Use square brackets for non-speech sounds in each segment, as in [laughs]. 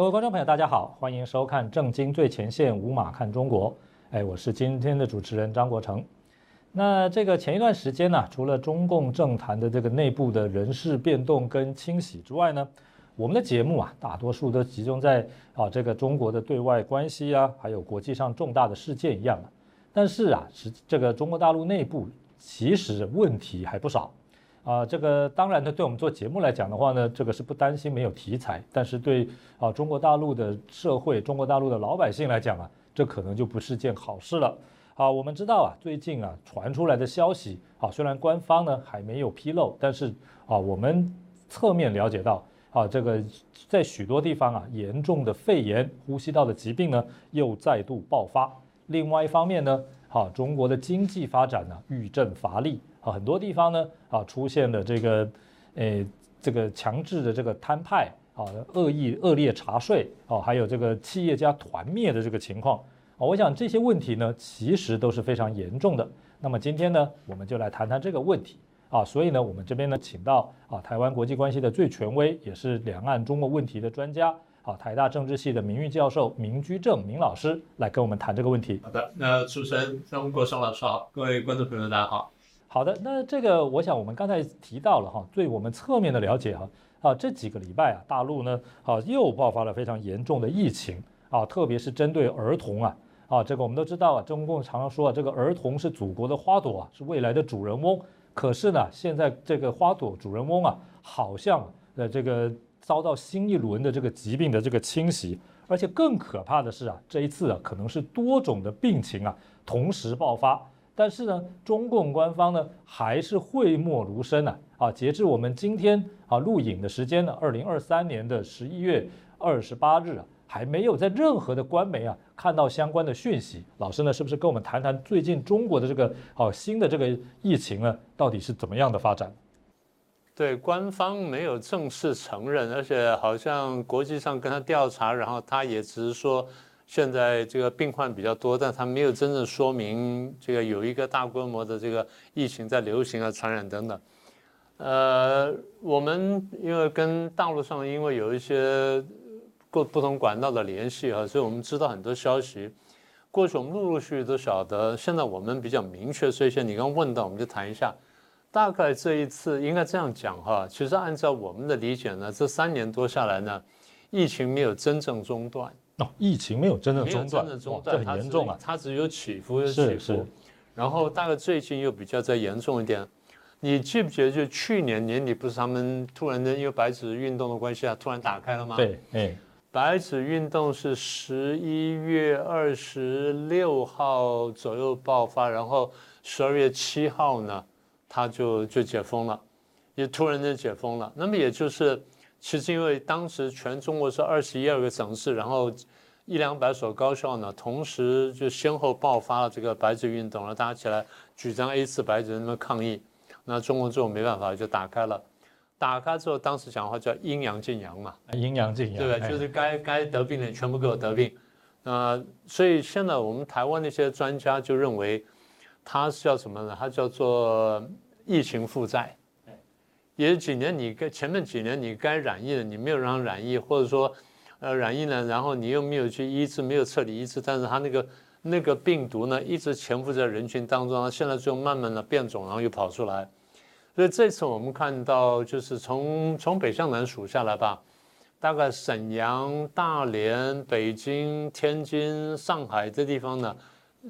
各位观众朋友，大家好，欢迎收看《正经最前线》，无马看中国。哎，我是今天的主持人张国成。那这个前一段时间呢，除了中共政坛的这个内部的人事变动跟清洗之外呢，我们的节目啊，大多数都集中在啊这个中国的对外关系啊，还有国际上重大的事件一样啊。但是啊，是这个中国大陆内部其实问题还不少。啊，这个当然呢，对我们做节目来讲的话呢，这个是不担心没有题材，但是对啊中国大陆的社会、中国大陆的老百姓来讲啊，这可能就不是件好事了。啊，我们知道啊，最近啊传出来的消息啊，虽然官方呢还没有披露，但是啊我们侧面了解到啊，这个在许多地方啊，严重的肺炎、呼吸道的疾病呢又再度爆发。另外一方面呢，啊中国的经济发展呢遇阵乏力。啊，很多地方呢，啊，出现了这个，诶，这个强制的这个摊派啊，恶意恶劣查税啊，还有这个企业家团灭的这个情况啊，我想这些问题呢，其实都是非常严重的。那么今天呢，我们就来谈谈这个问题啊。所以呢，我们这边呢，请到啊，台湾国际关系的最权威，也是两岸中国问题的专家啊，台大政治系的名誉教授明居正明老师来跟我们谈这个问题。好的，那主持人张国生老师好，各位观众朋友大家好。好的，那这个我想我们刚才提到了哈，对我们侧面的了解哈，啊这几个礼拜啊，大陆呢啊又爆发了非常严重的疫情啊，特别是针对儿童啊啊，这个我们都知道啊，中共常常说啊，这个儿童是祖国的花朵啊，是未来的主人翁。可是呢，现在这个花朵主人翁啊，好像呃这个遭到新一轮的这个疾病的这个侵袭，而且更可怕的是啊，这一次啊可能是多种的病情啊同时爆发。但是呢，中共官方呢还是讳莫如深呐啊！截至我们今天啊录影的时间呢，二零二三年的十一月二十八日啊，还没有在任何的官媒啊看到相关的讯息。老师呢，是不是跟我们谈谈最近中国的这个哦新的这个疫情呢，到底是怎么样的发展？对，官方没有正式承认，而且好像国际上跟他调查，然后他也只是说。现在这个病患比较多，但他没有真正说明这个有一个大规模的这个疫情在流行啊、传染等等。呃，我们因为跟大陆上因为有一些各不同管道的联系啊，所以我们知道很多消息。过去我们陆陆续续都晓得，现在我们比较明确，所以像你刚问到，我们就谈一下。大概这一次应该这样讲哈，其实按照我们的理解呢，这三年多下来呢，疫情没有真正中断。疫情没有真的中断，这很严重啊！它只有起伏，有起伏。然后大概最近又比较再严重一点。你记不记得，就去年年底不是他们突然的因为白纸运动的关系啊，突然打开了吗？对，哎，白纸运动是十一月二十六号左右爆发，然后十二月七号呢，它就就解封了，也突然间解封了。那么也就是。其实因为当时全中国是二十一二个省市，然后一两百所高校呢，同时就先后爆发了这个白纸运动，然后大家起来举张 A 四白纸那么抗议，那中国最后没办法就打开了，打开之后当时讲话叫阴阳尽阳嘛，阴阳尽阳，对吧？就是该该得病的全部给我得病，那所以现在我们台湾那些专家就认为，它是叫什么呢？它叫做疫情负债。也是几年，你该前面几年你该染疫的，你没有让染疫，或者说，呃，染疫了，然后你又没有去医治，没有彻底医治，但是它那个那个病毒呢，一直潜伏在人群当中，现在就慢慢的变种，然后又跑出来。所以这次我们看到，就是从从北向南数下来吧，大概沈阳、大连、北京、天津、上海这地方呢。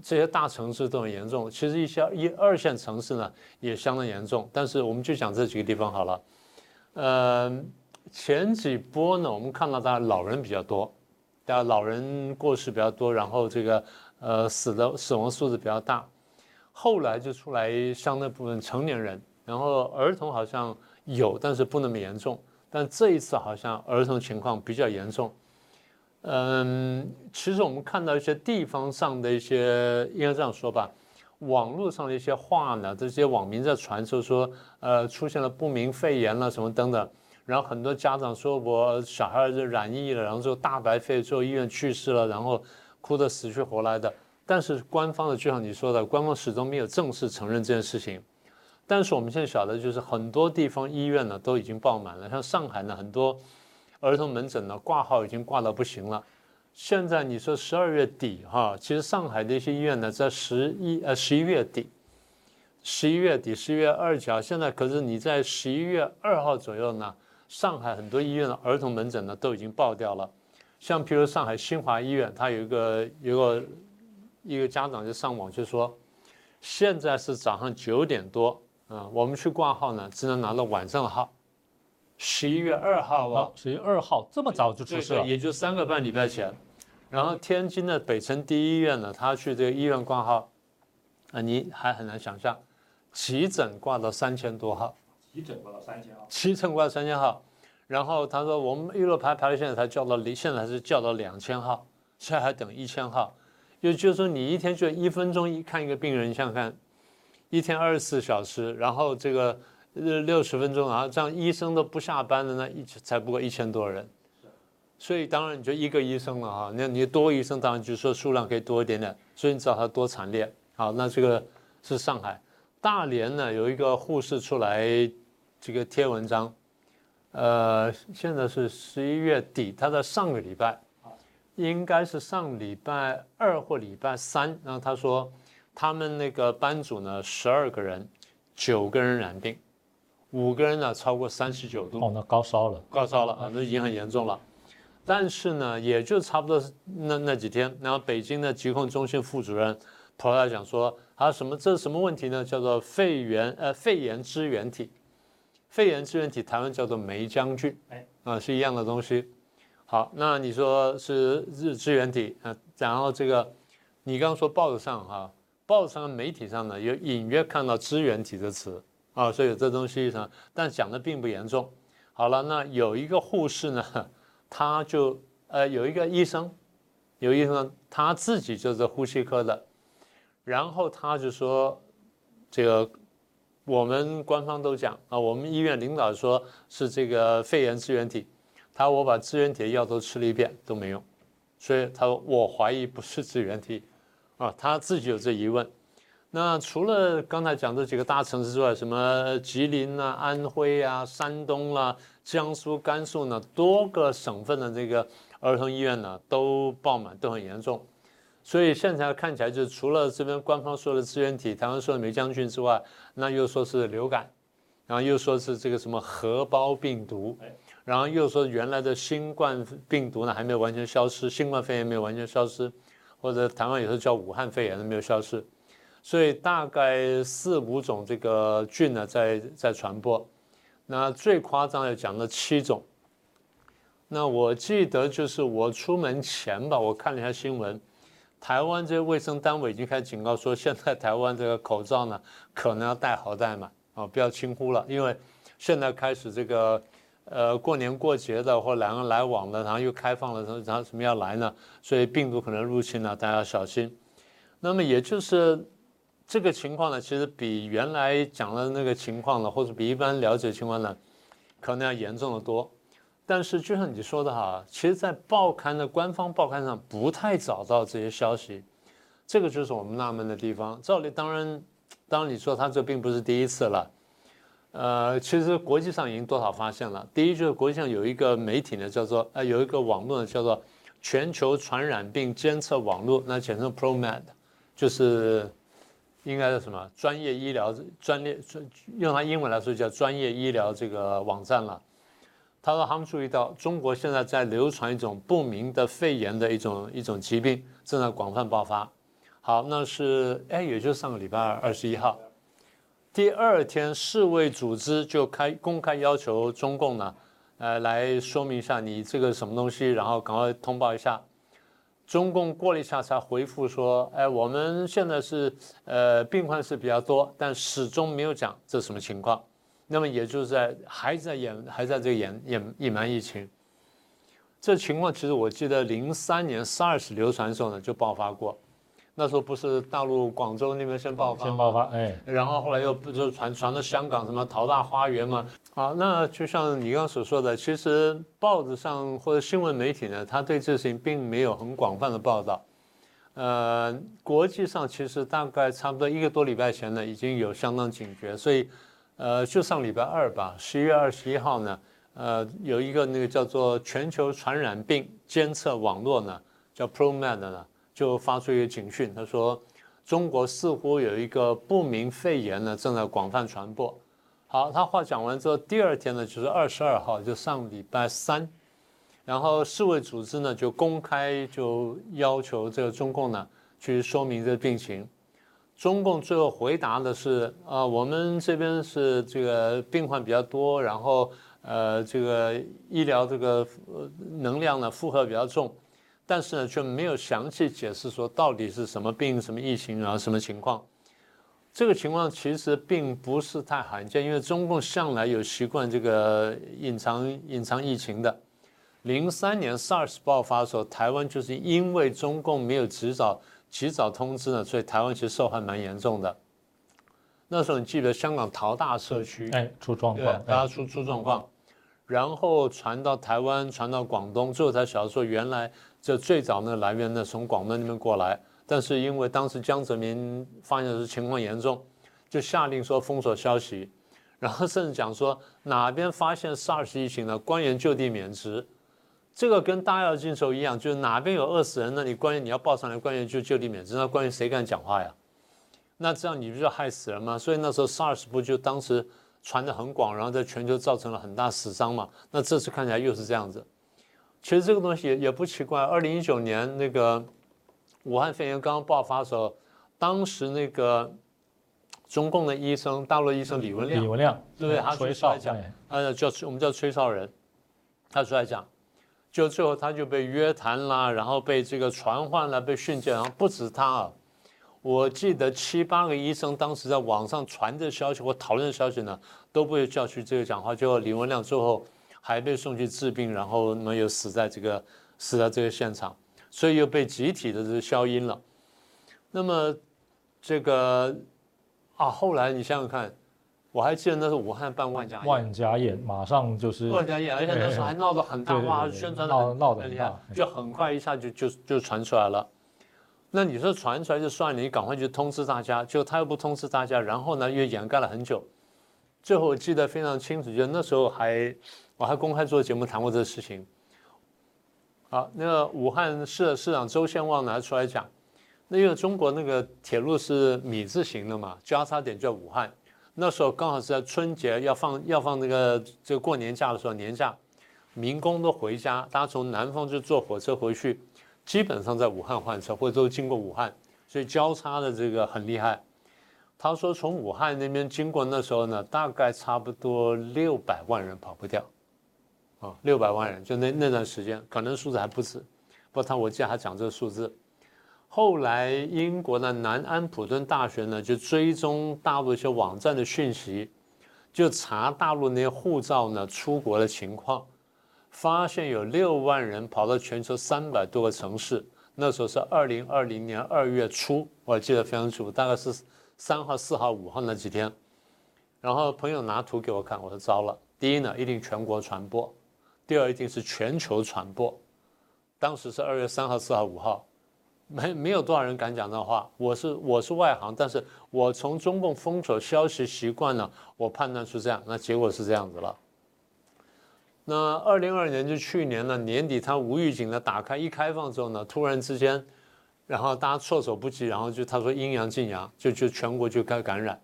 这些大城市都很严重，其实一些一二线城市呢也相当严重。但是我们就讲这几个地方好了。呃，前几波呢，我们看到大家老人比较多，大家老人过世比较多，然后这个呃死的死亡数字比较大。后来就出来相当部分成年人，然后儿童好像有，但是不那么严重。但这一次好像儿童情况比较严重。嗯，其实我们看到一些地方上的一些，应该这样说吧，网络上的一些话呢，这些网民在传说说，呃，出现了不明肺炎了什么等等，然后很多家长说我小孩子染疫了，然后就大白肺，最后医院去世了，然后哭得死去活来的。但是官方的就像你说的，官方始终没有正式承认这件事情。但是我们现在晓得就是很多地方医院呢都已经爆满了，像上海呢很多。儿童门诊呢挂号已经挂到不行了。现在你说十二月底哈，其实上海的一些医院呢，在十一呃十一月底，十一月底十一月二号，现在可是你在十一月二号左右呢，上海很多医院的儿童门诊呢都已经爆掉了。像譬如上海新华医院，它有一个有个一个家长就上网就说，现在是早上九点多啊，我们去挂号呢，只能拿到晚上的号。十一月二号啊，十一月二号这么早就出事了，也就三个半礼拜前。然后天津的北辰第一医院呢，他去这个医院挂号，啊，你还很难想象，急诊挂到三千多号，急诊挂到三千号，急诊挂到三千号。然后他说我们一路排排到现在才叫到离，现在是叫到两千号，现在还等一千号。也就是说你一天就一分钟一看一个病人，想想看，一天二十四小时，然后这个。呃，六十分钟啊，这样医生都不下班的那一才不过一千多人，所以当然你就一个医生了哈，那你多医生当然就说数量可以多一点点，所以你知道他多惨烈。好，那这个是上海，大连呢有一个护士出来这个贴文章，呃，现在是十一月底，他在上个礼拜，应该是上礼拜二或礼拜三，然后他说他们那个班组呢十二个人，九个人染病。五个人呢，超过三十九度哦，那高烧了，高烧了啊，那已经很严重了。但是呢，也就差不多那那几天，然后北京的疾控中心副主任跑来讲说，他什么这是什么问题呢？叫做肺炎呃肺炎支原体，肺炎支原体台湾叫做梅浆菌，哎啊是一样的东西。好，那你说是日支原体啊，然后这个你刚刚说报纸上哈，报纸上媒体上呢有隐约看到支原体的词。啊，所以这东西呢，但讲的并不严重。好了，那有一个护士呢，他就呃有一个医生，有医生他自己就是呼吸科的，然后他就说，这个我们官方都讲啊，我们医院领导说是这个肺炎支原体，他我把支原体的药都吃了一遍都没用，所以他说我怀疑不是支原体，啊，他自己有这疑问。那除了刚才讲这几个大城市之外，什么吉林啊、安徽啊、山东啦、江苏、甘肃呢，多个省份的这个儿童医院呢都爆满，都很严重。所以现在看起来，就除了这边官方说的支原体、台湾说的梅将军之外，那又说是流感，然后又说是这个什么核包病毒，然后又说原来的新冠病毒呢还没有完全消失，新冠肺炎没有完全消失，或者台湾有时候叫武汉肺炎都没有消失。所以大概四五种这个菌呢在在传播，那最夸张的讲了七种。那我记得就是我出门前吧，我看了一下新闻，台湾这些卫生单位已经开始警告说，现在台湾这个口罩呢可能要戴好戴满啊，不要轻忽了，因为现在开始这个呃过年过节的或两个来往的，然后又开放了，然后什么要来呢？所以病毒可能入侵了，大家要小心。那么也就是。这个情况呢，其实比原来讲的那个情况呢，或者比一般了解情况呢，可能要严重的多。但是就像你说的哈，其实，在报刊的官方报刊上不太找到这些消息，这个就是我们纳闷的地方。照理当然，当你说他这并不是第一次了，呃，其实国际上已经多少发现了。第一就是国际上有一个媒体呢，叫做呃有一个网络呢，叫做全球传染病监测网络，那简称 ProMed，就是。应该是什么专业医疗专业专用它英文来说叫专业医疗这个网站了。他说他们注意到中国现在在流传一种不明的肺炎的一种一种疾病正在广泛爆发。好，那是哎，也就是上个礼拜二二十一号，第二天世卫组织就开公开要求中共呢，呃，来说明一下你这个什么东西，然后赶快通报一下。中共过了一下才回复说：“哎，我们现在是呃病患是比较多，但始终没有讲这什么情况。那么也就是在还在掩，还在这个演演隐瞒疫情。这情况其实我记得零三年 SARS 流传的时候呢就爆发过。”那时候不是大陆广州那边先爆发，先爆发，哎，然后后来又不就传传到香港什么淘大花园嘛？好，那就像你刚刚所说的，其实报纸上或者新闻媒体呢，他对这事情并没有很广泛的报道。呃，国际上其实大概差不多一个多礼拜前呢，已经有相当警觉，所以，呃，就上礼拜二吧，十一月二十一号呢，呃，有一个那个叫做全球传染病监测网络呢，叫 ProMed 呢，就发出一个警讯，他说中国似乎有一个不明肺炎呢正在广泛传播。好，他话讲完之后，第二天呢就是二十二号，就上礼拜三，然后世卫组织呢就公开就要求这个中共呢去说明这个病情。中共最后回答的是啊，我们这边是这个病患比较多，然后呃，这个医疗这个能量呢负荷比较重，但是呢却没有详细解释说到底是什么病、什么疫情，然后什么情况。这个情况其实并不是太罕见，因为中共向来有习惯这个隐藏隐藏疫情的。零三年 SARS 爆发的时候，台湾就是因为中共没有及早。及早通知呢，所以台湾其实受害蛮严重的。那时候你记得香港淘大社区，哎，出状况，大家出出状况，然后传到台湾，传到广东，最后才晓得说，原来这最早那个来源呢从广东那边过来，但是因为当时江泽民发现是情况严重，就下令说封锁消息，[laughs] 然后甚至讲说哪边发现 SARS 疫情呢，官员就地免职。这个跟大药进手一样，就是哪边有饿死人，那你官员你要报上来，官员就就地免职。那官员谁敢讲话呀？那这样你不就害死人吗？所以那时候 SARS 不就当时传的很广，然后在全球造成了很大死伤嘛？那这次看起来又是这样子。其实这个东西也也不奇怪。二零一九年那个武汉肺炎刚刚爆发的时候，当时那个中共的医生，大陆医生李文亮，李文亮对，他出来讲，呃，叫我们叫吹哨人，他出来讲。就最后他就被约谈啦，然后被这个传唤了，被训诫，然后不止他啊，我记得七八个医生当时在网上传的消息或讨论的消息呢，都被叫去这个讲话。就李文亮最后还被送去治病，然后那么又死在这个死在这个现场，所以又被集体的这个消音了。那么这个啊，后来你想想看。我还记得那是武汉办万家宴万家宴，马上就是万家宴，而且那时候还闹得很大，哇，宣传的闹闹得很厉害，就很快一下就就就传出来了。那你说传出来就算了，你赶快去通知大家，就他又不通知大家，然后呢又掩盖了很久。最后我记得非常清楚，就那时候还我还公开做节目谈过这个事情。好，那个武汉市市长周宪旺拿出来讲，那因为中国那个铁路是米字形的嘛，交叉点叫武汉。那时候刚好是在春节要放要放那个这个过年假的时候，年假，民工都回家，大家从南方就坐火车回去，基本上在武汉换车，或者都经过武汉，所以交叉的这个很厉害。他说从武汉那边经过那时候呢，大概差不多六百万人跑不掉，啊，六百万人就那那段时间，可能数字还不止，不过，他我记得他讲这个数字。后来，英国的南安普顿大学呢，就追踪大陆一些网站的讯息，就查大陆那些护照呢出国的情况，发现有六万人跑到全球三百多个城市。那时候是二零二零年二月初，我记得非常清楚，大概是三号、四号、五号那几天。然后朋友拿图给我看，我说糟了，第一呢，一定全国传播；第二，一定是全球传播。当时是二月三号、四号、五号。没没有多少人敢讲这话。我是我是外行，但是我从中共封锁消息习惯了，我判断出这样，那结果是这样子了。那二零二二年就去年呢年底，他无预警的打开一开放之后呢，突然之间，然后大家措手不及，然后就他说阴阳进阳，就就全国就该感染，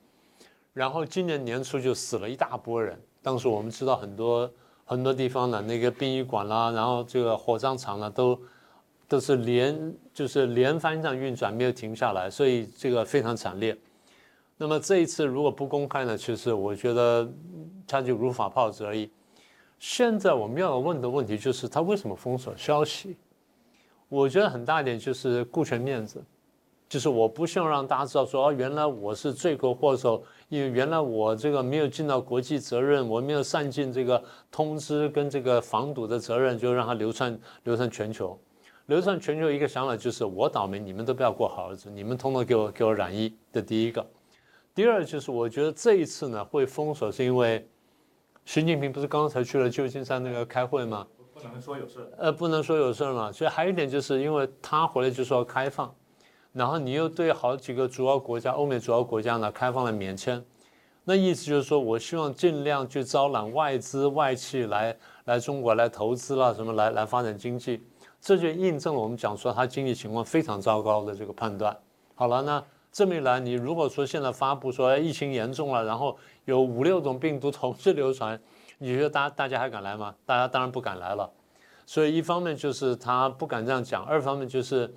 然后今年年初就死了一大波人。当时我们知道很多很多地方的那个殡仪馆啦，然后这个火葬场呢都。都是连就是连番这样运转，没有停下来，所以这个非常惨烈。那么这一次如果不公开呢，其实我觉得他就如法炮制而已。现在我们要问的问题就是，他为什么封锁消息？我觉得很大一点就是顾全面子，就是我不希望让大家知道说，哦，原来我是罪魁祸首，因为原来我这个没有尽到国际责任，我没有善尽这个通知跟这个防堵的责任，就让它流窜流窜全球。流传全球一个想法就是我倒霉，你们都不要过好日子，你们通通给我给我染疫这第一个。第二就是我觉得这一次呢会封锁，是因为习近平不是刚才去了旧金山那个开会吗？不能说有事。呃，不能说有事嘛。所以还有一点就是因为他回来就说要开放，然后你又对好几个主要国家，欧美主要国家呢开放了免签，那意思就是说我希望尽量去招揽外资外企来来中国来投资啦，什么来来发展经济，这就印证了我们讲说他经济情况非常糟糕的这个判断。好了，那这么一来，你如果说现在发布说疫情严重了，然后有五六种病毒同时流传，你觉得大大家还敢来吗？大家当然不敢来了。所以一方面就是他不敢这样讲，二方面就是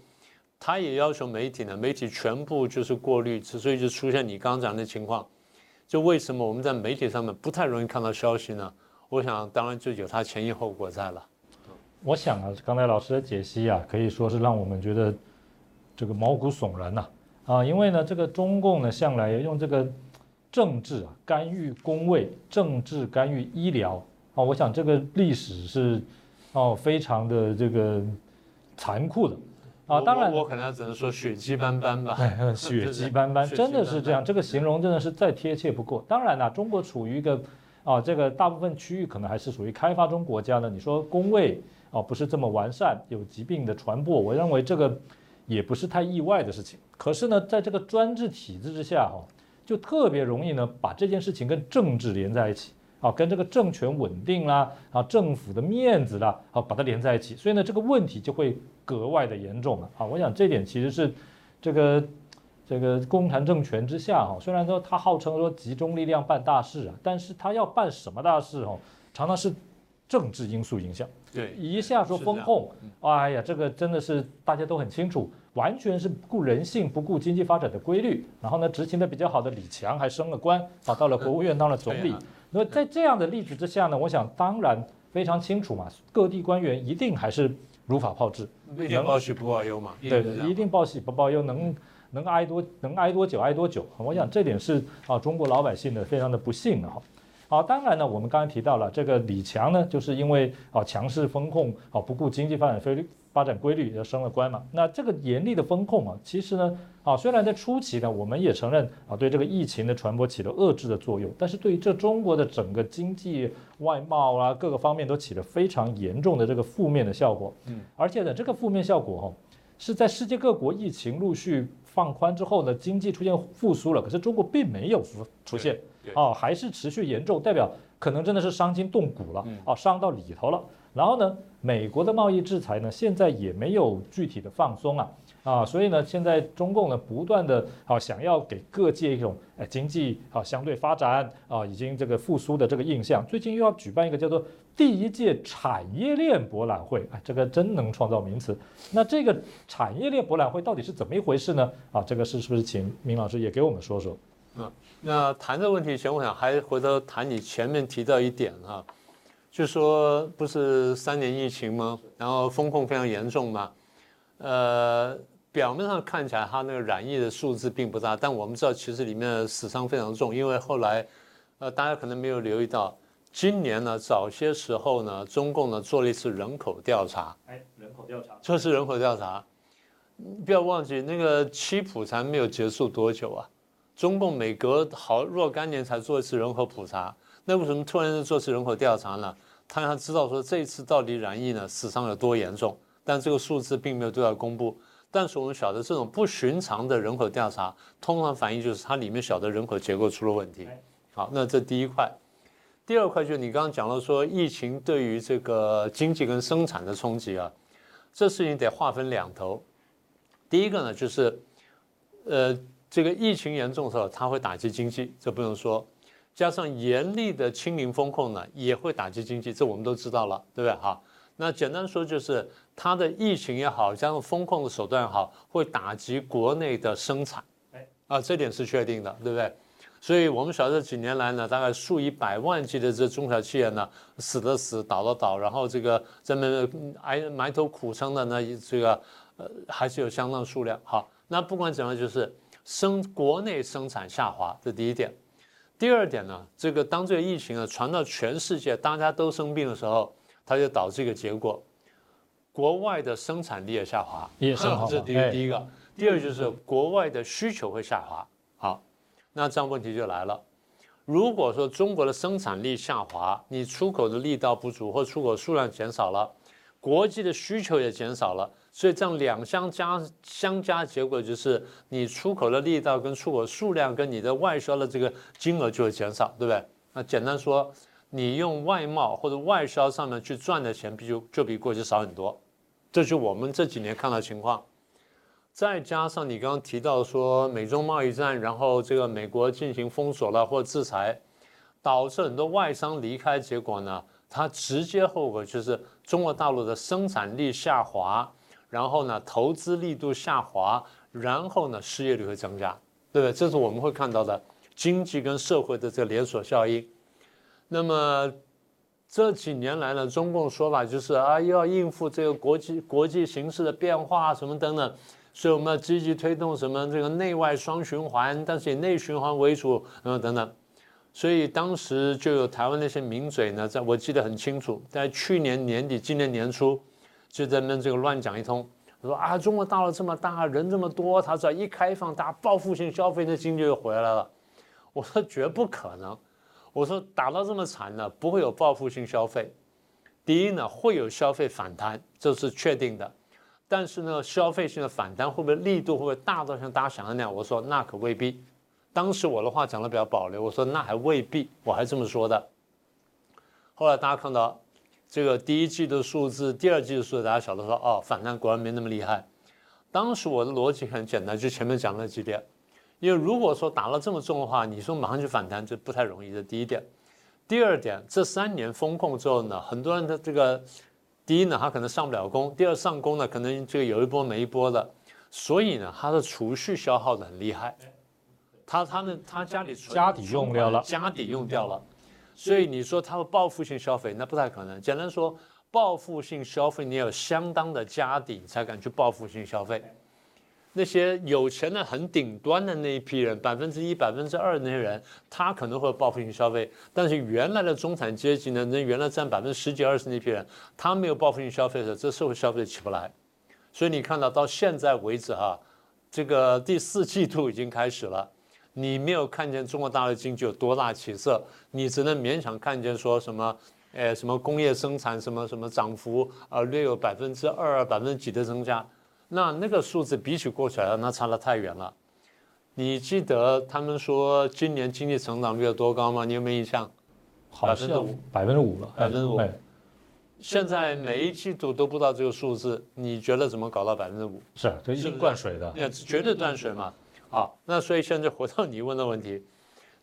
他也要求媒体呢，媒体全部就是过滤，所以就出现你刚刚讲的情况。就为什么我们在媒体上面不太容易看到消息呢？我想当然就有它前因后果在了。我想啊，刚才老师的解析啊，可以说是让我们觉得这个毛骨悚然呐，因为呢，这个中共呢向来用这个政治啊干预工位，政治干预医疗啊，我想这个历史是哦非常的这个残酷的啊。当然，我可能只能说血迹斑斑吧。血迹 [laughs] 斑斑，真的是这样，这个形容真的是再贴切不过。当然了，中国处于一个啊，这个大部分区域可能还是属于开发中国家呢。你说工位啊不是这么完善，有疾病的传播，我认为这个也不是太意外的事情。可是呢，在这个专制体制之下哈，就特别容易呢把这件事情跟政治连在一起。啊，跟这个政权稳定啦，啊，政府的面子啦，啊，把它连在一起，所以呢，这个问题就会格外的严重了。啊，我想这点其实是这个这个共产政权之下哈，虽然说他号称说集中力量办大事啊，但是他要办什么大事哦，常常是政治因素影响。对，一下说风控，哎呀，这个真的是大家都很清楚，完全是不顾人性、不顾经济发展的规律。然后呢，执行的比较好的李强还升了官，啊，到了国务院当了总理。那么在这样的例子之下呢，我想当然非常清楚嘛，各地官员一定还是如法炮制，能报喜不报忧嘛。对对，一定报喜不报忧，能能挨多能挨多久挨多久。我想这点是啊，中国老百姓的非常的不幸的哈。好，当然呢，我们刚才提到了这个李强呢，就是因为啊强势风控啊不顾经济发展规律发展规律而升了官嘛。那这个严厉的风控啊，其实呢啊虽然在初期呢，我们也承认啊对这个疫情的传播起了遏制的作用，但是对于这中国的整个经济、外贸啊各个方面都起了非常严重的这个负面的效果。嗯，而且呢，这个负面效果哈是在世界各国疫情陆续放宽之后呢，经济出现复苏了，可是中国并没有复出现。哦，还是持续严重，代表可能真的是伤筋动骨了，哦，伤到里头了。然后呢，美国的贸易制裁呢，现在也没有具体的放松啊，啊，所以呢，现在中共呢，不断的啊，想要给各界一种哎经济啊相对发展啊，已经这个复苏的这个印象。最近又要举办一个叫做第一届产业链博览会，哎，这个真能创造名词。那这个产业链博览会到底是怎么一回事呢？啊，这个是是不是请明老师也给我们说说？嗯，那谈这个问题前，我想还回头谈你前面提到一点哈，就说不是三年疫情吗？然后风控非常严重嘛，呃，表面上看起来它那个染疫的数字并不大，但我们知道其实里面死伤非常重，因为后来，呃，大家可能没有留意到，今年呢早些时候呢，中共呢做了一次人口调查，哎，人口调查，这是人口调查，不要忘记那个七普才没有结束多久啊。中共每隔好若干年才做一次人口普查，那为什么突然间做一次人口调查呢？他要知道说这一次到底染疫呢死伤有多严重，但这个数字并没有对外公布。但是我们晓得这种不寻常的人口调查，通常反映就是它里面晓得人口结构出了问题。好，那这第一块，第二块就是你刚刚讲了说疫情对于这个经济跟生产的冲击啊，这事情得划分两头。第一个呢就是，呃。这个疫情严重的时候，它会打击经济，这不用说。加上严厉的清零风控呢，也会打击经济，这我们都知道了，对不对？哈，那简单说就是，它的疫情也好，加上风控的手段也好，会打击国内的生产。哎，啊，这点是确定的，对不对？所以我们晓得这几年来呢，大概数以百万计的这中小企业呢，死的死，倒的倒，然后这个这么挨埋头苦撑的呢，这个呃，还是有相当数量。好，那不管怎样，就是。生国内生产下滑，这第一点。第二点呢，这个当这个疫情啊传到全世界，大家都生病的时候，它就导致一个结果，国外的生产力也下滑，也 [laughs] 是这第第一个。第二就是国外的需求会下滑。好，那这样问题就来了。如果说中国的生产力下滑，你出口的力道不足或出口数量减少了，国际的需求也减少了，所以这样两相加相加，结果就是你出口的力道跟出口数量跟你的外销的这个金额就会减少，对不对？那简单说，你用外贸或者外销上面去赚的钱，比就就比过去少很多，这就我们这几年看到情况。再加上你刚刚提到说美中贸易战，然后这个美国进行封锁了或制裁，导致很多外商离开，结果呢，它直接后果就是中国大陆的生产力下滑，然后呢投资力度下滑，然后呢失业率会增加，对不对？这是我们会看到的经济跟社会的这个连锁效应。那么这几年来呢，中共说法就是啊，要应付这个国际国际形势的变化什么等等。所以我们要积极推动什么这个内外双循环，但是以内循环为主，嗯等等。所以当时就有台湾那些名嘴呢，在我记得很清楚，在去年年底、今年年初，就在那这个乱讲一通，说啊，中国大陆这么大，人这么多，他只要一开放，大家报复性消费，那经济就回来了。我说绝不可能，我说打到这么惨呢，不会有报复性消费。第一呢，会有消费反弹，这是确定的。但是呢，消费性的反弹会不会力度会不会大到像大家想的那样？我说那可未必。当时我的话讲的比较保留，我说那还未必，我还这么说的。后来大家看到这个第一季的数字，第二季的数字，大家晓得说哦，反弹果然没那么厉害。当时我的逻辑很简单，就前面讲那几点。因为如果说打了这么重的话，你说马上就反弹，这不太容易。这第一点。第二点，这三年风控之后呢，很多人的这个。第一呢，他可能上不了工；第二，上工呢，可能这个有一波没一波的，所以呢，他的储蓄消耗的很厉害。他他们，他家里家底用掉了，家底用掉了，所以你说他会报复性消费，那不太可能。简单说，报复性消费，你有相当的家底才敢去报复性消费。那些有钱的很顶端的那一批人，百分之一、百分之二那些人，他可能会报复性消费。但是原来的中产阶级呢，那原来占百分之十几、二十那批人，他没有报复性消费的时候，这社会消费起不来。所以你看到到现在为止哈，这个第四季度已经开始了，你没有看见中国大陆经济有多大起色，你只能勉强看见说什么，呃，什么工业生产什么什么涨幅啊，略有百分之二、百分之几的增加。那那个数字比起过去来，那差得太远了。你记得他们说今年经济成长率有多高吗？你有没有印象？百分之五，百分之五了，百分之五。现在每一季度都不知道这个数字，你觉得怎么搞到百分之五？是，这一定断水的。那绝对断水嘛。好，那所以现在回到你问的问题，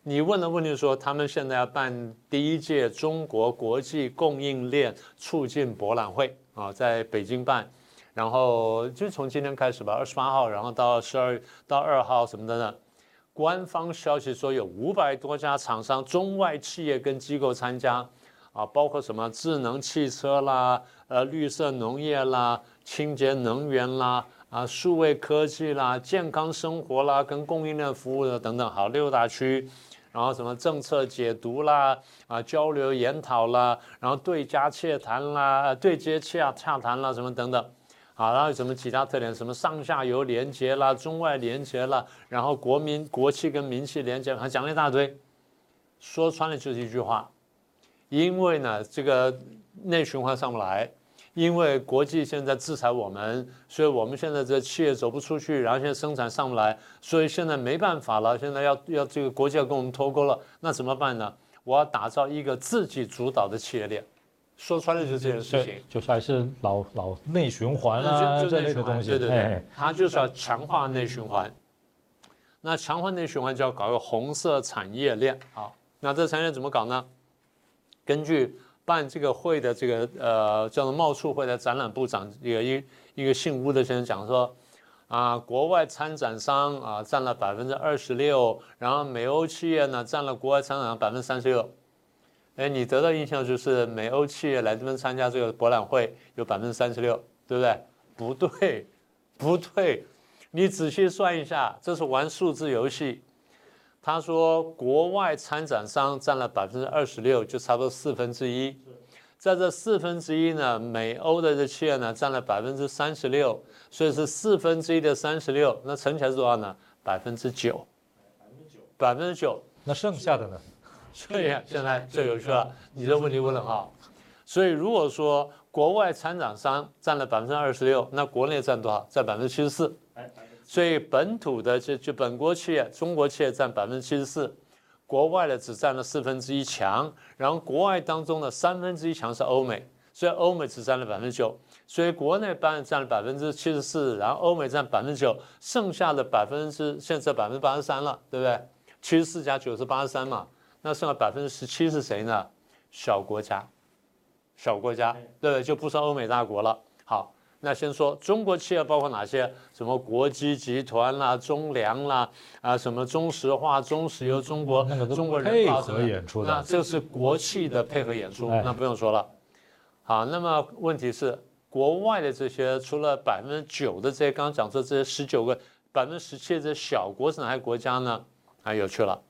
你问的问题说，他们现在要办第一届中国国际供应链促进博览会啊，在北京办。然后就从今天开始吧，二十八号，然后到十二到二号什么的呢？官方消息说有五百多家厂商、中外企业跟机构参加，啊，包括什么智能汽车啦、呃绿色农业啦、清洁能源啦、啊数位科技啦、健康生活啦、跟供应链服务的等等，好六大区，然后什么政策解读啦、啊交流研讨啦，然后对家洽谈啦、对接洽洽谈啦什么等等。好，然后有什么其他特点？什么上下游连接啦，中外连接啦，然后国民国企跟民企连接，还讲了一大堆。说穿了就是一句话，因为呢，这个内循环上不来，因为国际现在制裁我们，所以我们现在这企业走不出去，然后现在生产上不来，所以现在没办法了，现在要要这个国际要跟我们脱钩了，那怎么办呢？我要打造一个自己主导的企业链。说穿了就是这件事情，就是还是老老内循环啊这类的东西。对对对，他就是要强化内循环。那强化内循环就要搞个红色产业链。好，那这产业链怎么搞呢？根据办这个会的这个呃叫做贸促会的展览部长一个一一个姓吴的先生讲说，啊，国外参展商啊占了百分之二十六，然后美欧企业呢占了国外参展商百分之三十六。哎，你得到印象就是美欧企业来这边参加这个博览会有百分之三十六，对不对？不对，不对，你仔细算一下，这是玩数字游戏。他说国外参展商占了百分之二十六，就差不多四分之一。在这四分之一呢，美欧的这企业呢占了百分之三十六，所以是四分之一的三十六，那乘起来是多少呢？百分之九。百分之九。百分之九。那剩下的呢？所以现在最有趣了，你这问题问得好。所以如果说国外参展商占了百分之二十六，那国内占多少？占百分之七十四。所以本土的就就本国企业，中国企业占百分之七十四，国外的只占了四分之一强。然后国外当中的三分之一强是欧美，所以欧美只占了百分之九。所以国内班占了百分之七十四，然后欧美占百分之九，剩下的百分之现在百分之八十三了，对不对？七十四加九是八十三嘛，那剩下百分之十七是谁呢？小国家，小国家，对不对？就不是欧美大国了。好，那先说中国企业包括哪些？什么国际集团啦、中粮啦，啊，什么中石化、中石油、中国中国人配合演出的，那这是国企的配合演出，那不用说了。好，那么问题是。国外的这些，除了百分之九的这些，刚刚讲说这些十九个百分之十七的这些小国是哪些国家呢？啊，有趣了，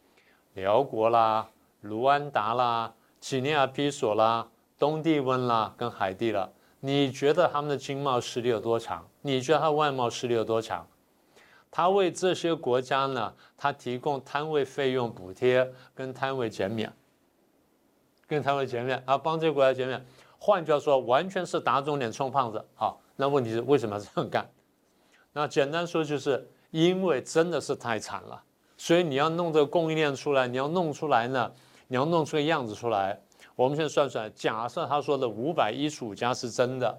辽国啦、卢安达啦、几内亚比索啦、东帝汶啦跟海地了。你觉得他们的经贸实力有多强？你觉得他外贸实力有多强？他为这些国家呢，他提供摊位费用补贴跟摊位减免，跟摊位减免，啊，帮这些国家减免。换句话说，完全是打肿脸充胖子。好，那问题是为什么要这样干？那简单说，就是因为真的是太惨了，所以你要弄这个供应链出来，你要弄出来呢，你要弄出个样子出来。我们现在算算，假设他说的五百一十五家是真的，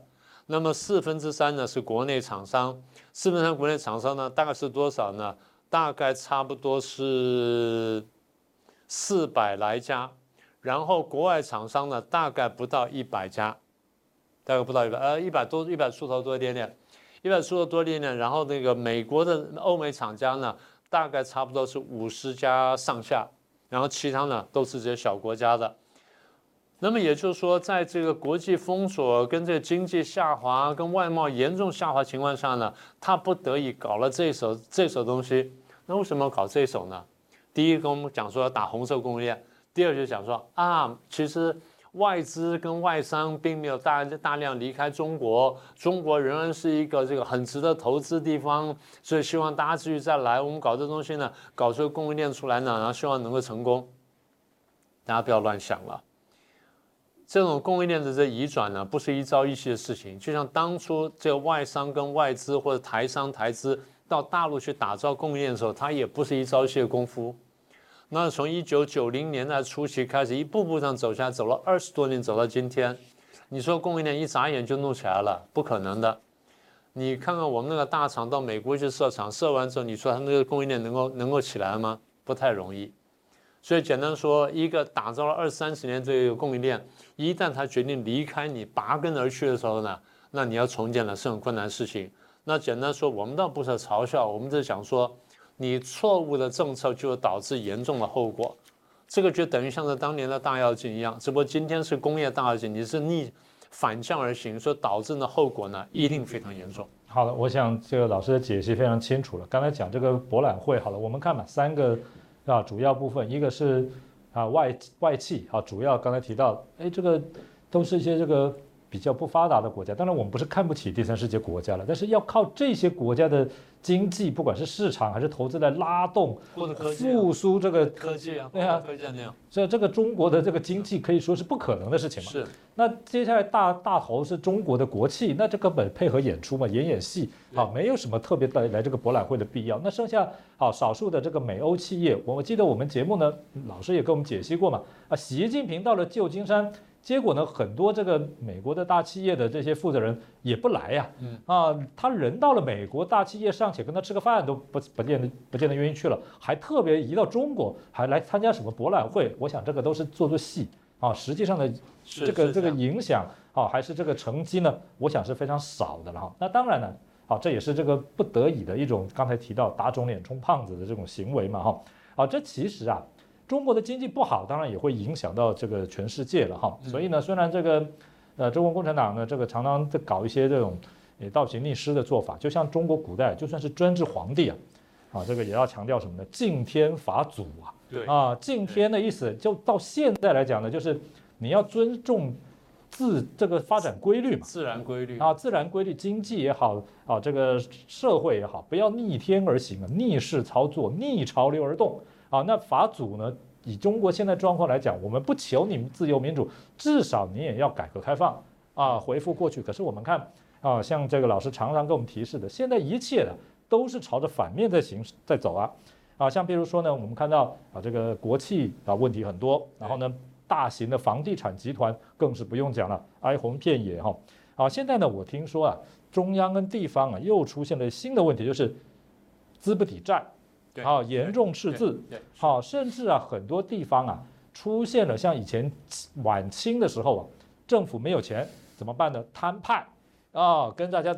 那么四分之三呢是国内厂商，四分之三国内厂商呢大概是多少呢？大概差不多是四百来家。然后国外厂商呢，大概不到一百家，大概不到一百，呃，一百多，一百出头多一点点，一百出头多一点点。然后那个美国的欧美厂家呢，大概差不多是五十家上下，然后其他呢都是这些小国家的。那么也就是说，在这个国际封锁、跟这个经济下滑、跟外贸严重下滑情况下呢，他不得已搞了这手这手东西。那为什么要搞这手呢？第一，跟我们讲说要打红色供应链。第二就讲说啊，其实外资跟外商并没有大大量离开中国，中国仍然是一个这个很值得投资地方，所以希望大家继续再来。我们搞这东西呢，搞出个供应链出来呢，然后希望能够成功。大家不要乱想了，这种供应链的这移转呢，不是一朝一夕的事情。就像当初这个外商跟外资或者台商台资到大陆去打造供应链的时候，它也不是一朝一夕的功夫。那从一九九零年代初期开始，一步步上走下，走了二十多年，走到今天，你说供应链一眨眼就弄起来了？不可能的。你看看我们那个大厂到美国去设厂，设完之后，你说它那个供应链能够能够起来吗？不太容易。所以简单说，一个打造了二三十年这个供应链，一旦它决定离开你拔根而去的时候呢，那你要重建了是很困难的事情。那简单说，我们倒不是嘲笑，我们是想说。你错误的政策就导致严重的后果，这个就等于像是当年的大跃进一样，只不过今天是工业大跃进，你是逆反向而行，所导致的后果呢一定非常严重。好了，我想这个老师的解析非常清楚了。刚才讲这个博览会，好了，我们看吧，三个啊主要部分，一个是啊外外气啊，主要刚才提到，哎，这个都是一些这个。比较不发达的国家，当然我们不是看不起第三世界国家了，但是要靠这些国家的经济，不管是市场还是投资来拉动或者复苏这个科技啊，对啊，科技那样，所以这个中国的这个经济可以说是不可能的事情嘛。是。那接下来大大头是中国的国企，那这根本配合演出嘛，演演戏啊，没有什么特别来来这个博览会的必要。那剩下啊少数的这个美欧企业，我记得我们节目呢，老师也给我们解析过嘛，啊，习近平到了旧金山。结果呢，很多这个美国的大企业的这些负责人也不来呀，嗯啊，他人到了美国大企业尚且跟他吃个饭都不不见得不见得愿意去了，还特别移到中国，还来参加什么博览会？我想这个都是做做戏啊，实际上的这个这个影响啊，还是这个成绩呢，我想是非常少的了哈。那当然呢，啊，这也是这个不得已的一种刚才提到打肿脸充胖子的这种行为嘛哈。啊，这其实啊。中国的经济不好，当然也会影响到这个全世界了哈。所以呢，虽然这个，呃，中国共产党呢，这个常常在搞一些这种，也倒行逆施的做法，就像中国古代就算是专制皇帝啊，啊，这个也要强调什么呢？敬天法祖啊。对。啊，敬天的意思，就到现在来讲呢，就是你要尊重自这个发展规律嘛。自然规律。啊，自然规律，经济也好啊，这个社会也好，不要逆天而行啊，逆势操作，逆潮流而动。啊，那法祖呢？以中国现在状况来讲，我们不求你们自由民主，至少你也要改革开放啊，回复过去。可是我们看啊，像这个老师常常给我们提示的，现在一切的都是朝着反面在行在走啊啊，像比如说呢，我们看到啊，这个国企啊问题很多，然后呢，大型的房地产集团更是不用讲了，哀鸿遍野哈。啊，现在呢，我听说啊，中央跟地方啊又出现了新的问题，就是资不抵债，好严重赤字，好，甚至啊很多地方啊出现了像以前晚清的时候啊，政府没有钱怎么办呢？摊派啊，跟大家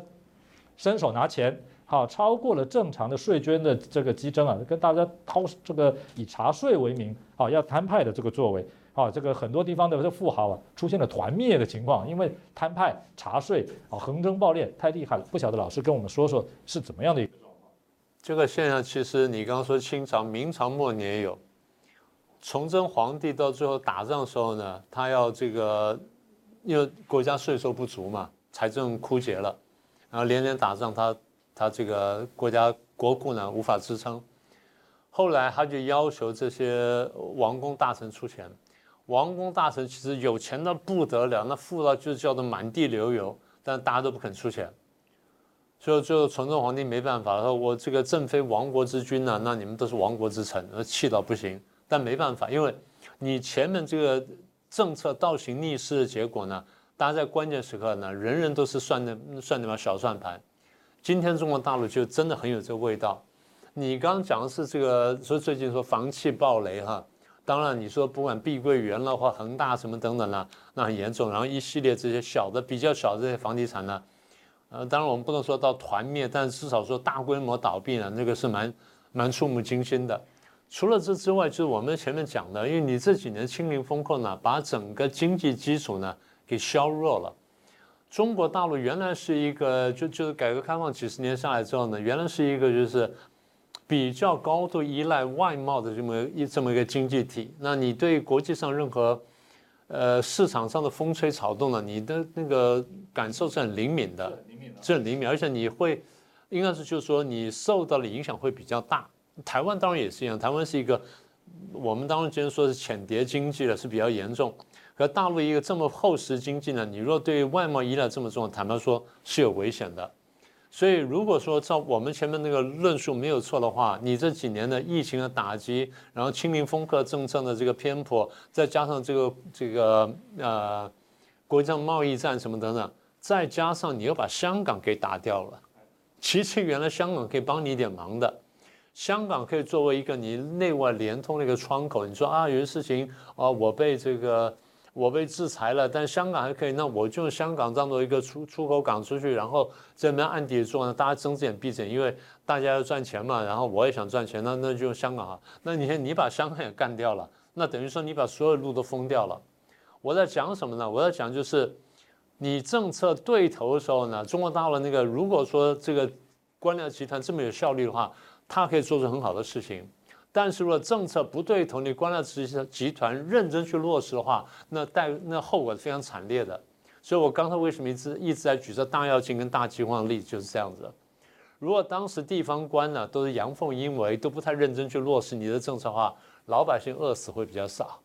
伸手拿钱，好，超过了正常的税捐的这个激征啊，跟大家掏这个以查税为名，好要摊派的这个作为。啊，这个很多地方的这富豪啊，出现了团灭的情况，因为摊派查税啊，横征暴敛太厉害了。不晓得老师跟我们说说是怎么样的一个？这个现象其实你刚刚说清朝、明朝末年有，崇祯皇帝到最后打仗的时候呢，他要这个，因为国家税收不足嘛，财政枯竭了，然后连连打仗，他他这个国家国库呢无法支撑，后来他就要求这些王公大臣出钱。王公大臣其实有钱的不得了，那富到就叫做满地流油，但大家都不肯出钱，所以最后崇祯皇帝没办法，说我这个正非亡国之君呢，那你们都是亡国之臣，气到不行。但没办法，因为你前面这个政策倒行逆施的结果呢，大家在关键时刻呢，人人都是算的算那把小算盘。今天中国大陆就真的很有这个味道。你刚刚讲的是这个，说最近说房企暴雷哈。当然，你说不管碧桂园了或恒大什么等等呢，那很严重。然后一系列这些小的、比较小的这些房地产呢，呃，当然我们不能说到团灭，但至少说大规模倒闭呢，那个是蛮蛮触目惊心的。除了这之外，就是我们前面讲的，因为你这几年清零风控呢，把整个经济基础呢给削弱了。中国大陆原来是一个，就就是改革开放几十年下来之后呢，原来是一个就是。比较高度依赖外贸的这么一这么一个经济体，那你对国际上任何，呃市场上的风吹草动呢，你的那个感受是很灵敏的，是很灵敏，而且你会，应该是就是说你受到的影响会比较大。台湾当然也是一样，台湾是一个，我们当然今天说是浅碟经济了，是比较严重。可大陆一个这么厚实经济呢，你若对外贸依赖这么重，坦白说是有危险的。所以，如果说照我们前面那个论述没有错的话，你这几年的疫情的打击，然后清零封客政策的这个偏颇，再加上这个这个呃国际上贸易战什么等等，再加上你又把香港给打掉了，其实原来香港可以帮你一点忙的，香港可以作为一个你内外联通的一个窗口。你说啊，有些事情啊，我被这个。我被制裁了，但香港还可以，那我就用香港当做一个出出口港出去，然后这边暗地做呢，大家睁只眼闭只眼，因为大家要赚钱嘛，然后我也想赚钱，那那就用香港啊。那你看，你把香港也干掉了，那等于说你把所有路都封掉了。我在讲什么呢？我在讲就是，你政策对头的时候呢，中国大陆那个如果说这个官僚集团这么有效率的话，它可以做出很好的事情。但是如果政策不对头，你官僚集集团认真去落实的话，那带那后果是非常惨烈的。所以我刚才为什么一直一直在举这大跃进跟大饥荒的例子，就是这样子。如果当时地方官呢都是阳奉阴违，都不太认真去落实你的政策的话，老百姓饿死会比较少。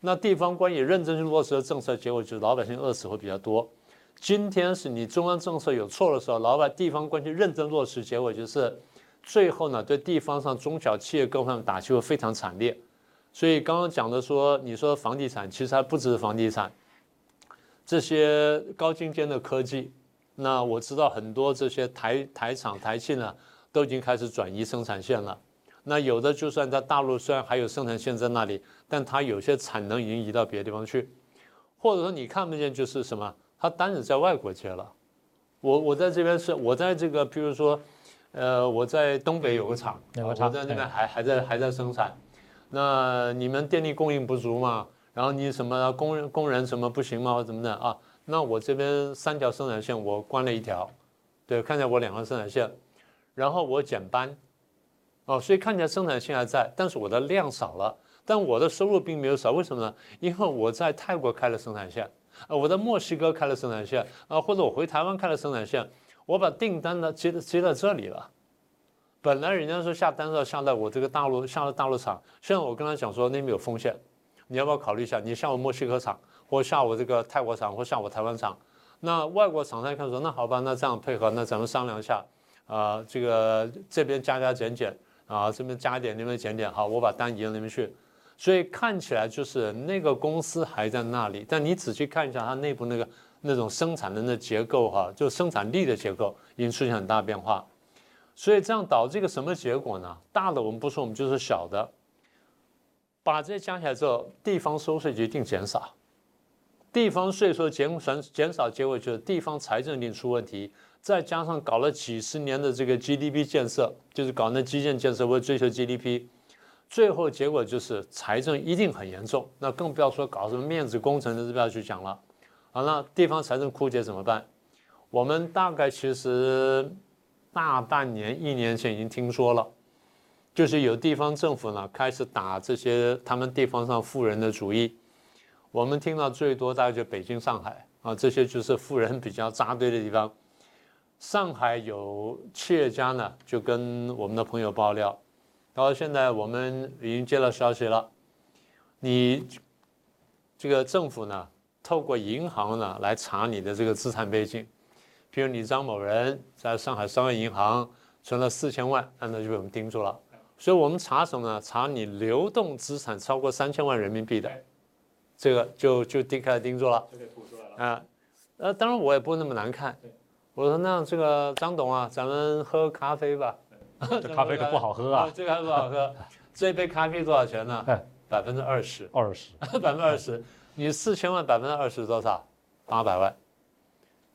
那地方官也认真去落实的政策，结果就是老百姓饿死会比较多。今天是你中央政策有错的时候，老百地方官去认真落实，结果就是。最后呢，对地方上中小企业各方面打击会非常惨烈，所以刚刚讲的说，你说房地产其实还不只是房地产，这些高精尖的科技，那我知道很多这些台台厂台企呢，都已经开始转移生产线了。那有的就算在大陆虽然还有生产线在那里，但它有些产能已经移到别的地方去，或者说你看不见就是什么，它单子在外国接了。我我在这边是我在这个，譬如说。呃，我在东北有个厂，我在那边还还在还在生产。那你们电力供应不足嘛？然后你什么工人工人什么不行吗？或怎么的啊？那我这边三条生产线我关了一条，对，看起来我两个生产线，然后我减班，哦，所以看起来生产线还在，但是我的量少了，但我的收入并没有少，为什么呢？因为我在泰国开了生产线，啊，我在墨西哥开了生产线，啊，或者我回台湾开了生产线。我把订单呢接接在这里了，本来人家说下单是要下在我这个大陆下到大陆厂，现在我跟他讲说那边有风险，你要不要考虑一下？你下我墨西哥厂，或下我这个泰国厂，或下我台湾厂，那外国厂商一看说，那好吧，那这样配合，那咱们商量一下，啊，这个这边加加减减，啊，这边加一点，那边减点，好，我把单移到那边去。所以看起来就是那个公司还在那里，但你仔细看一下它内部那个那种生产的那结构哈，就生产力的结构已经出现很大变化。所以这样导致一个什么结果呢？大的我们不说，我们就是小的，把这些加起来之后，地方收税就一定减少。地方税收减减减少，结果就是地方财政一定出问题。再加上搞了几十年的这个 GDP 建设，就是搞那基建建设为了追求 GDP，最后结果就是财政一定很严重。那更不要说搞什么面子工程的，不要去讲了。好，那地方财政枯竭怎么办？我们大概其实大半年、一年前已经听说了，就是有地方政府呢开始打这些他们地方上富人的主意。我们听到最多大概就北京、上海啊，这些就是富人比较扎堆的地方。上海有企业家呢，就跟我们的朋友爆料，到现在我们已经接到消息了，你这个政府呢，透过银行呢来查你的这个资产背景，比如你张某人在上海商业银行存了四千万，那就被我们盯住了。所以我们查什么呢？查你流动资产超过三千万人民币的。这个就就盯开始盯住了，就给吐出来了啊！呃，当然我也不会那么难看。我说那这个张董啊，咱们喝咖啡吧。这咖啡可不好喝啊！[laughs] 这个还不好喝。这杯咖啡多少钱呢？百分之二十。二十。[laughs] 百分之二十。你四千万百分之二十多少？八百万。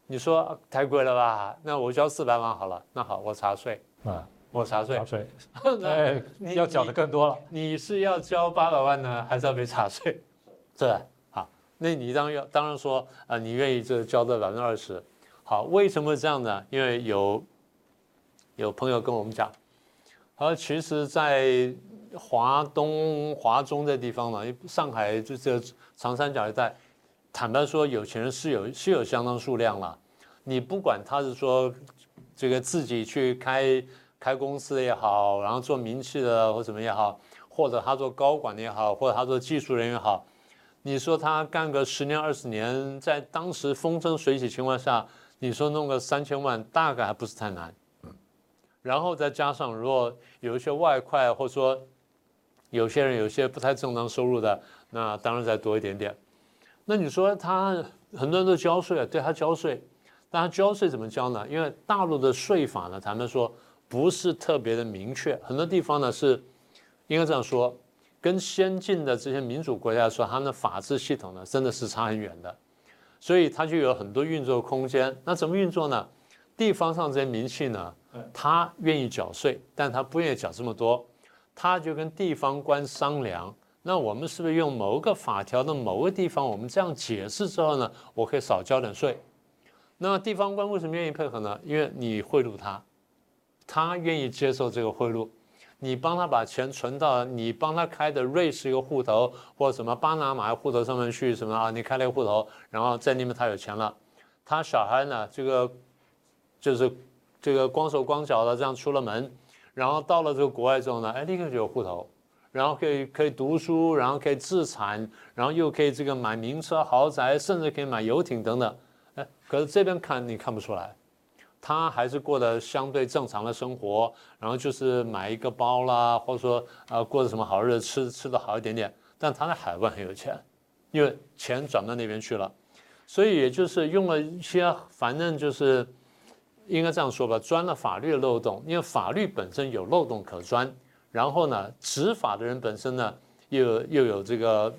你说太贵了吧？那我交四百万好了。那好，我查税。啊，我查税。查税。[laughs] 哎，要缴的更多了。你是要交八百万呢，还是要被查税？[laughs] 这好，那你当然要当然说啊，你愿意这交这百分之二十，好，为什么这样呢？因为有有朋友跟我们讲，而其实，在华东、华中这地方呢，上海就这长三角一带，坦白说，有钱人是有是有相当数量了。你不管他是说这个自己去开开公司也好，然后做名气的或什么也好，或者他做高管的也好，或者他做技术人员也好。你说他干个十年二十年，在当时风生水起情况下，你说弄个三千万，大概还不是太难。然后再加上，如果有一些外快，或者说有些人有些不太正当收入的，那当然再多一点点。那你说他很多人都交税，对他交税，但他交税怎么交呢？因为大陆的税法呢，咱们说不是特别的明确，很多地方呢是应该这样说。跟先进的这些民主国家说，他们的法治系统呢，真的是差很远的，所以他就有很多运作空间。那怎么运作呢？地方上这些民企呢，他愿意缴税，但他不愿意缴这么多，他就跟地方官商量。那我们是不是用某个法条的某个地方，我们这样解释之后呢，我可以少交点税？那地方官为什么愿意配合呢？因为你贿赂他，他愿意接受这个贿赂。你帮他把钱存到你帮他开的瑞士一个户头，或者什么巴拿马户头上面去，什么啊？你开了一个户头，然后在里面他有钱了，他小孩呢，这个就是这个光手光脚的这样出了门，然后到了这个国外之后呢，哎，立刻就有户头，然后可以可以读书，然后可以自产，然后又可以这个买名车豪宅，甚至可以买游艇等等，哎，可是这边看你看不出来。他还是过得相对正常的生活，然后就是买一个包啦，或者说呃过着什么好日子，吃吃的好一点点。但他在海外很有钱，因为钱转到那边去了，所以也就是用了一些，反正就是应该这样说吧，钻了法律的漏洞。因为法律本身有漏洞可钻，然后呢，执法的人本身呢又又有这个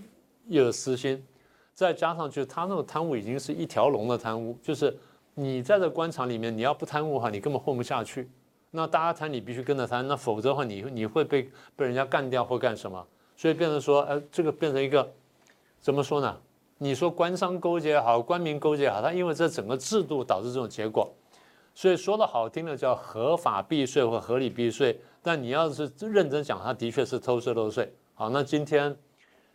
又有私心，再加上就是他那个贪污已经是一条龙的贪污，就是。你在这官场里面，你要不贪污的话，你根本混不下去。那大家贪，你必须跟着贪，那否则的话，你你会被被人家干掉或干什么？所以变成说，呃，这个变成一个怎么说呢？你说官商勾结也好，官民勾结也好，它因为这整个制度导致这种结果。所以说的好听的叫合法避税或合理避税，但你要是认真讲，它的确是偷税漏税。好，那今天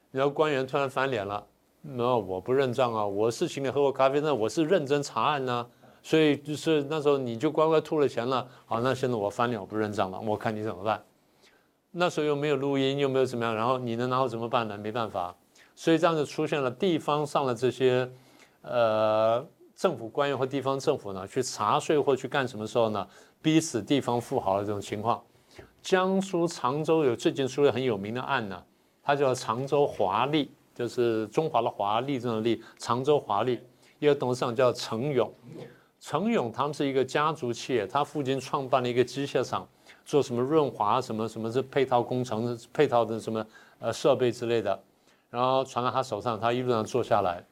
你要官员突然翻脸了。那我不认账啊！我是请你喝过咖啡，那我是认真查案呢，所以就是那时候你就乖乖吐了钱了。好，那现在我翻脸，我不认账了，我看你怎么办？那时候又没有录音，又没有怎么样，然后你能拿我怎么办呢？没办法，所以这样就出现了地方上的这些，呃，政府官员或地方政府呢去查税或去干什么时候呢，逼死地方富豪的这种情况。江苏常州有最近出了很有名的案呢，它叫常州华丽，就是中华的华丽这种丽，常州华丽一个董事长叫程勇，程勇他们是一个家族企业，他父亲创办了一个机械厂，做什么润滑什么什么是配套工程配套的什么呃设备之类的，然后传到他手上，他一路上做下来。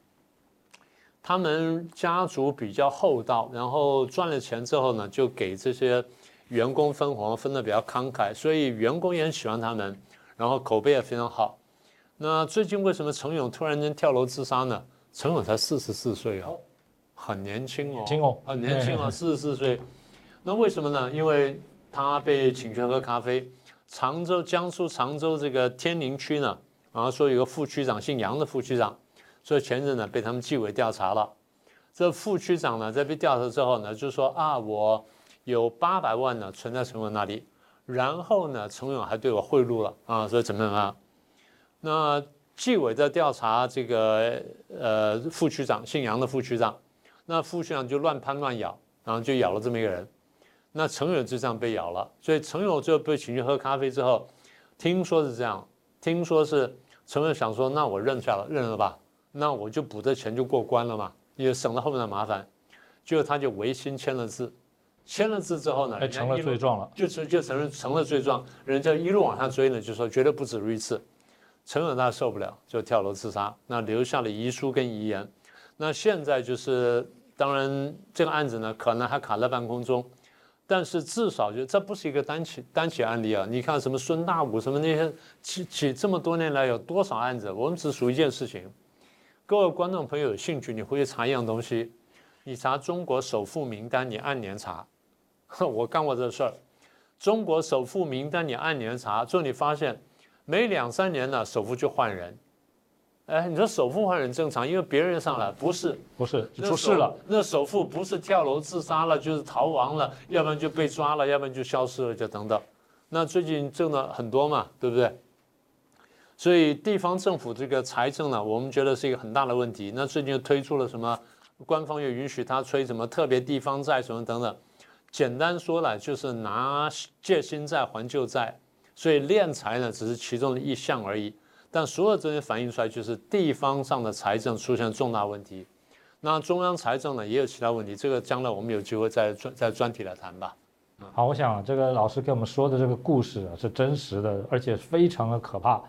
他们家族比较厚道，然后赚了钱之后呢，就给这些员工分红，分的比较慷慨，所以员工也很喜欢他们，然后口碑也非常好。那最近为什么程勇突然间跳楼自杀呢？程勇才四十四岁哦，很年轻哦，轻哦，很年轻啊，四十四岁。那为什么呢？因为他被请去喝咖啡。常州，江苏常州这个天宁区呢，然后说有个副区长姓杨的副区长。所以前阵呢被他们纪委调查了，这副区长呢在被调查之后呢，就说啊我有八百万呢存在陈勇那里，然后呢陈勇还对我贿赂了啊，所以怎么样？那纪委在调查这个呃副区长姓杨的副区长，那副区长就乱攀乱咬，然后就咬了这么一个人，那陈勇就这样被咬了，所以陈勇最后被请去喝咖啡之后，听说是这样，听说是陈勇想说那我认下了，认了吧。那我就补这钱就过关了嘛，也省了后面的麻烦。结果他就违心签了字，签了字之后呢，成了罪状了，就就成成了罪状。人家一路往下追呢，就说绝对不止如一次。陈永大受不了，就跳楼自杀，那留下了遗书跟遗言。那现在就是，当然这个案子呢，可能还卡在半空中，但是至少就这不是一个单起单起案例啊。你看什么孙大武什么那些起起这么多年来有多少案子，我们只数一件事情。各位观众朋友有兴趣，你回去查一样东西，你查中国首富名单，你按年查。[laughs] 我干过这事儿，中国首富名单你按年查，最后你发现每两三年呢，首富就换人。哎，你说首富换人正常，因为别人上来不是不是出事了，那首富不是跳楼自杀了，就是逃亡了，要不然就被抓了，要不然就消失了，就等等。那最近挣了很多嘛，对不对？所以地方政府这个财政呢，我们觉得是一个很大的问题。那最近又推出了什么？官方又允许他吹什么特别地方债什么等等。简单说了，就是拿借新债还旧债。所以敛财呢，只是其中的一项而已。但所有这些反映出来，就是地方上的财政出现重大问题。那中央财政呢，也有其他问题。这个将来我们有机会再专再专题来谈吧。好，我想这个老师给我们说的这个故事啊，是真实的，而且非常的可怕。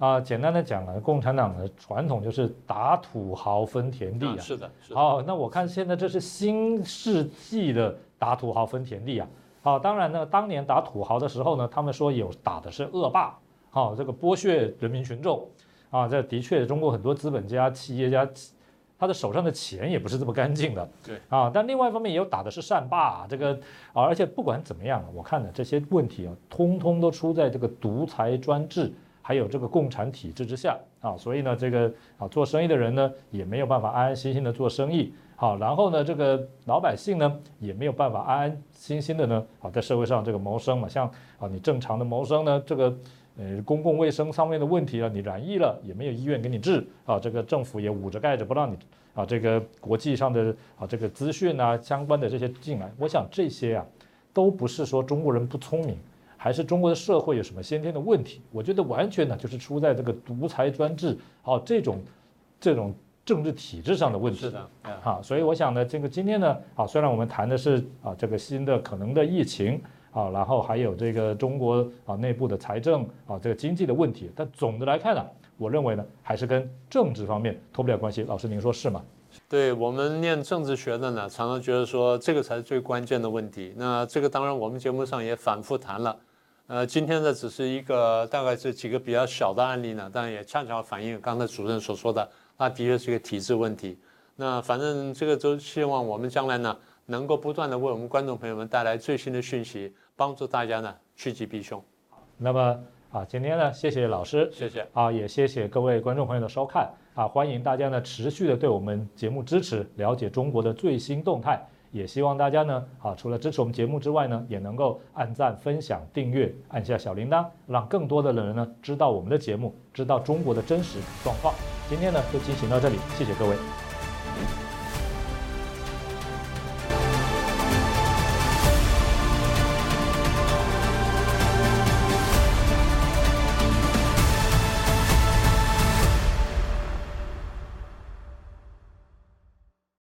啊，简单的讲呢，共产党的传统就是打土豪分田地啊。是的。好，那我看现在这是新世纪的打土豪分田地啊。好，当然呢，当年打土豪的时候呢，他们说有打的是恶霸，好，这个剥削人民群众啊。这的确，中国很多资本家、企业家，他的手上的钱也不是这么干净的。对。啊，但另外一方面也有打的是善霸，这个啊，而且不管怎么样，我看呢这些问题啊，通通都出在这个独裁专制。还有这个共产体制之下啊，所以呢，这个啊做生意的人呢也没有办法安安心心的做生意，好，然后呢，这个老百姓呢也没有办法安安心心的呢啊在社会上这个谋生嘛，像啊你正常的谋生呢，这个呃公共卫生上面的问题了，你染疫了也没有医院给你治啊，这个政府也捂着盖着不让你啊这个国际上的啊这个资讯啊相关的这些进来，我想这些啊都不是说中国人不聪明。还是中国的社会有什么先天的问题？我觉得完全呢就是出在这个独裁专制，好这种这种政治体制上的问题。是的，好，所以我想呢，这个今天呢，啊，虽然我们谈的是啊这个新的可能的疫情啊，然后还有这个中国啊内部的财政啊这个经济的问题，但总的来看呢，我认为呢还是跟政治方面脱不了关系。老师您说是吗？对我们念政治学的呢，常常觉得说这个才是最关键的问题。那这个当然我们节目上也反复谈了。呃，今天呢只是一个大概这几个比较小的案例呢，但也恰巧反映刚才主任所说的，那的确是一个体制问题。那反正这个都希望我们将来呢，能够不断的为我们观众朋友们带来最新的讯息，帮助大家呢趋吉避凶。那么啊，今天呢，谢谢老师，谢谢啊，也谢谢各位观众朋友的收看啊，欢迎大家呢持续的对我们节目支持，了解中国的最新动态。也希望大家呢，啊，除了支持我们节目之外呢，也能够按赞、分享、订阅，按下小铃铛，让更多的人呢知道我们的节目，知道中国的真实状况。今天呢就进行到这里，谢谢各位。